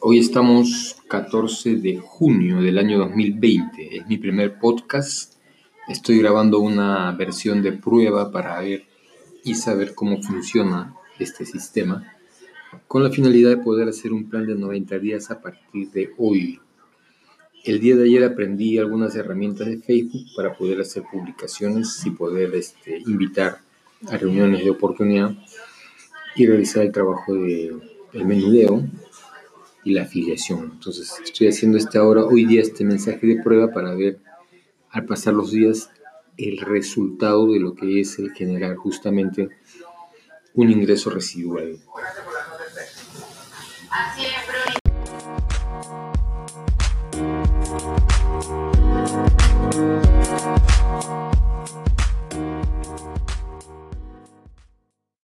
Hoy estamos 14 de junio del año 2020. Es mi primer podcast. Estoy grabando una versión de prueba para ver y saber cómo funciona este sistema, con la finalidad de poder hacer un plan de 90 días a partir de hoy. El día de ayer aprendí algunas herramientas de Facebook para poder hacer publicaciones y poder este, invitar a reuniones de oportunidad y realizar el trabajo de el menudeo y la afiliación. Entonces estoy haciendo esta hora, hoy día este mensaje de prueba para ver al pasar los días el resultado de lo que es el generar justamente un ingreso residual.